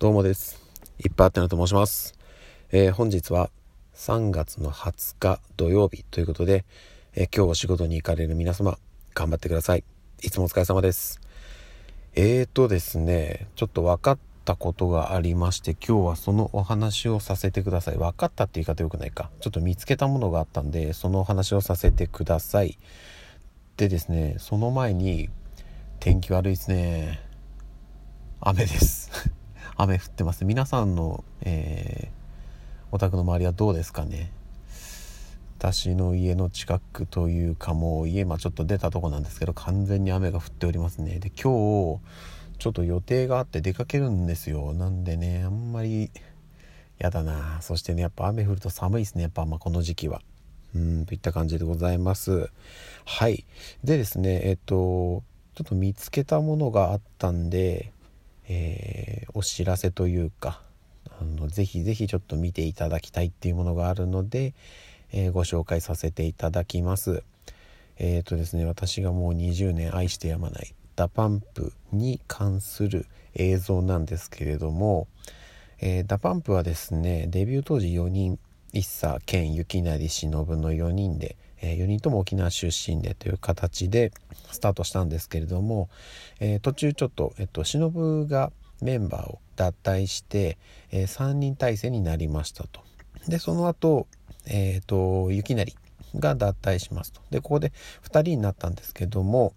どうもです。いっぱいあってなと申します。えー、本日は3月の20日土曜日ということで、えー、今日お仕事に行かれる皆様、頑張ってください。いつもお疲れ様です。えーとですね、ちょっと分かったことがありまして、今日はそのお話をさせてください。分かったって言い方良くないか。ちょっと見つけたものがあったんで、そのお話をさせてください。でですね、その前に、天気悪いですね。雨です。雨降ってます。皆さんの、えー、お宅の周りはどうですかね。私の家の近くというかもう家まちょっと出たとこなんですけど完全に雨が降っておりますね。で今日ちょっと予定があって出かけるんですよ。なんでねあんまりやだな。そしてねやっぱ雨降ると寒いですね。やっぱまあこの時期は。うんといった感じでございます。はい。でですねえっとちょっと見つけたものがあったんでえー、お知らせというかあのぜひぜひちょっと見ていただきたいっていうものがあるので、えー、ご紹介させていただきます。えっ、ー、とですね私がもう20年愛してやまない DA PUMPに関する映像なんですけれども、えー、 DA PUMPはですねデビュー当時4人一茶健雪成忍の4人でえ4人とも沖縄出身でという形でスタートしたんですけれども、え、途中ちょっと、えっと、忍がメンバーを脱退して、え、3人体制になりましたと。でその後、えーと、雪成が脱退しますと。でここで2人になったんですけども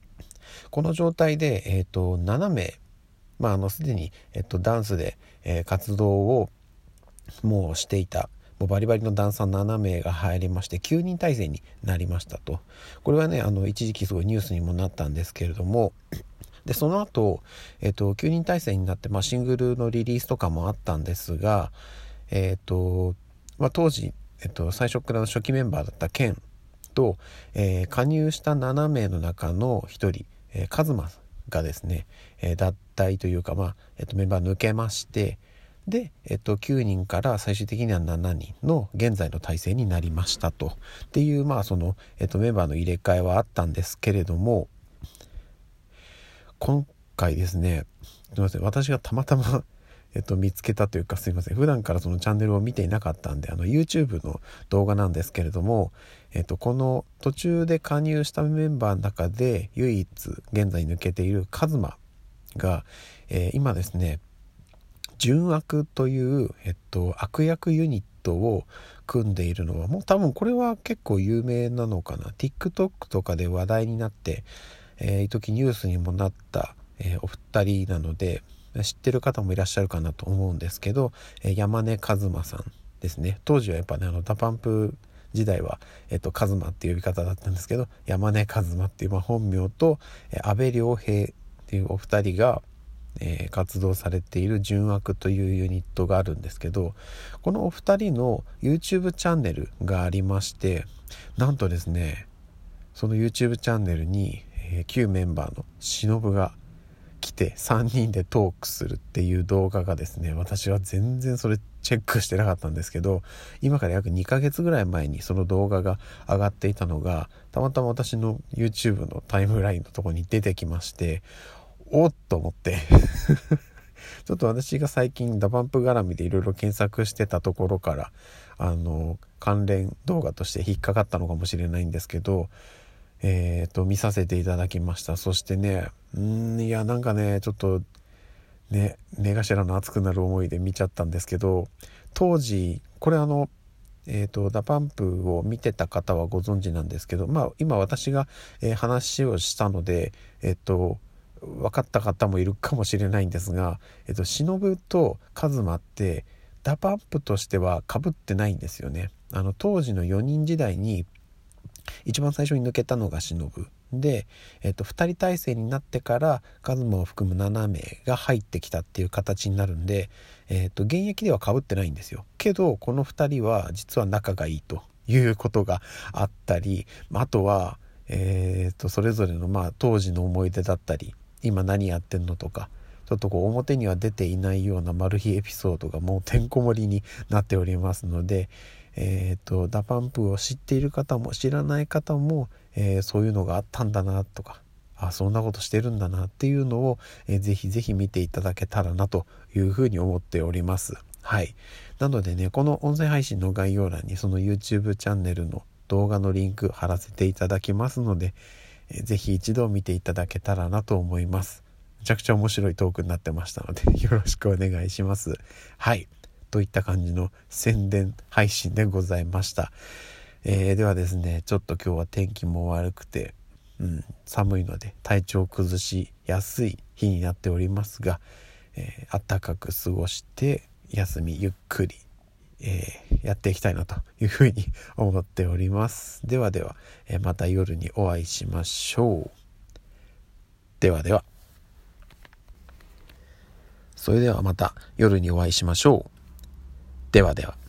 この状態で、えーと、7名まああのすでに、えっと、ダンスで、えー、活動をもうしていたもうバリバリのダンサー7名が入りまして9人体制になりましたと。これはねあの一時期すごいニュースにもなったんですけれどもでその後、えっと9人体制になって、まあ、シングルのリリースとかもあったんですが、えっとまあ、当時、えっと、最初からの初期メンバーだったケンと、えー、加入した7名の中の1人、えー、カズマがですね、えー、脱退というか、まあえっと、メンバー抜けましてで、えっと、9人から最終的には7人の現在の体制になりましたと。っていうまあその、えっと、メンバーの入れ替えはあったんですけれども今回ですねすいません私がたまたま えっと、見つけたというかすいません普段からそのチャンネルを見ていなかったんであの YouTube の動画なんですけれども、えっと、この途中で加入したメンバーの中で唯一現在抜けているカズマが、えー、今ですね純悪という、えっと、悪役ユニットを組んでいるのはもう多分これは結構有名なのかな。TikTok とかで話題になってえー、時ニュースにもなった、えー、お二人なので知ってる方もいらっしゃるかなと思うんですけど、えー、山根和馬さんですね。当時はやっぱねあの DA PUMP時代は、えっと、カズマっていう呼び方だったんですけど山根和馬っていう、まあ、本名と、えー、安倍良平っていうお二人が、えー、活動されている純悪というユニットがあるんですけどこのお二人の YouTube チャンネルがありましてなんとですねその YouTube チャンネルに、えー、旧メンバーの忍が来て3人でトークするっていう動画がですね私は全然それチェックしてなかったんですけど今から約2ヶ月ぐらい前にその動画が上がっていたのがたまたま私の YouTube のタイムラインのとこに出てきましておっと思って。ちょっと私が最近ダバンプ絡みでいろいろ検索してたところからあの関連動画として引っかかったのかもしれないんですけどえー、と見させていただきました。そしてねうんいやなんかねちょっとね目頭の熱くなる思いで見ちゃったんですけど当時これあのえーと、 DA PUMPを見てた方はご存知なんですけど、まあ、今私が、えー、話をしたので、えっ、ー、と分かった方もいるかもしれないんですが、えっ、と、忍とカズマって DA PUMPとしてはかぶってないんですよね。あの当時の4人時代に一番最初に抜けたのが忍で、えっと、2人体制になってからカズマを含む7名が入ってきたっていう形になるんで、えっと、現役ではかぶってないんですよけどこの2人は実は仲がいいということがあったりあとは、え、っとそれぞれのまあ当時の思い出だったり今何やってんのとかちょっとこう表には出ていないようなマル秘エピソードがもうてんこ盛りになっておりますので、えっ、ー、と DA PUMPを知っている方も知らない方も、えー、そういうのがあったんだなとかあそんなことしてるんだなっていうのを、えー、ぜひぜひ見ていただけたらなというふうに思っております。はい。なのでねこの音声配信の概要欄にその YouTube チャンネルの動画のリンク貼らせていただきますので、ぜひ一度見ていただけたらなと思います。めちゃくちゃ面白いトークになってましたので よろしくお願いします。はい。といった感じの宣伝配信でございました。えー、ではですね、ちょっと今日は天気も悪くて、うん、寒いので体調を崩しやすい日になっておりますが、えー、暖かく過ごして休みゆっくり、えー、やっていきたいなというふうに思っております。ではでは、えー、また夜にお会いしましょう。ではでは。それではまた夜にお会いしましょう。ではでは。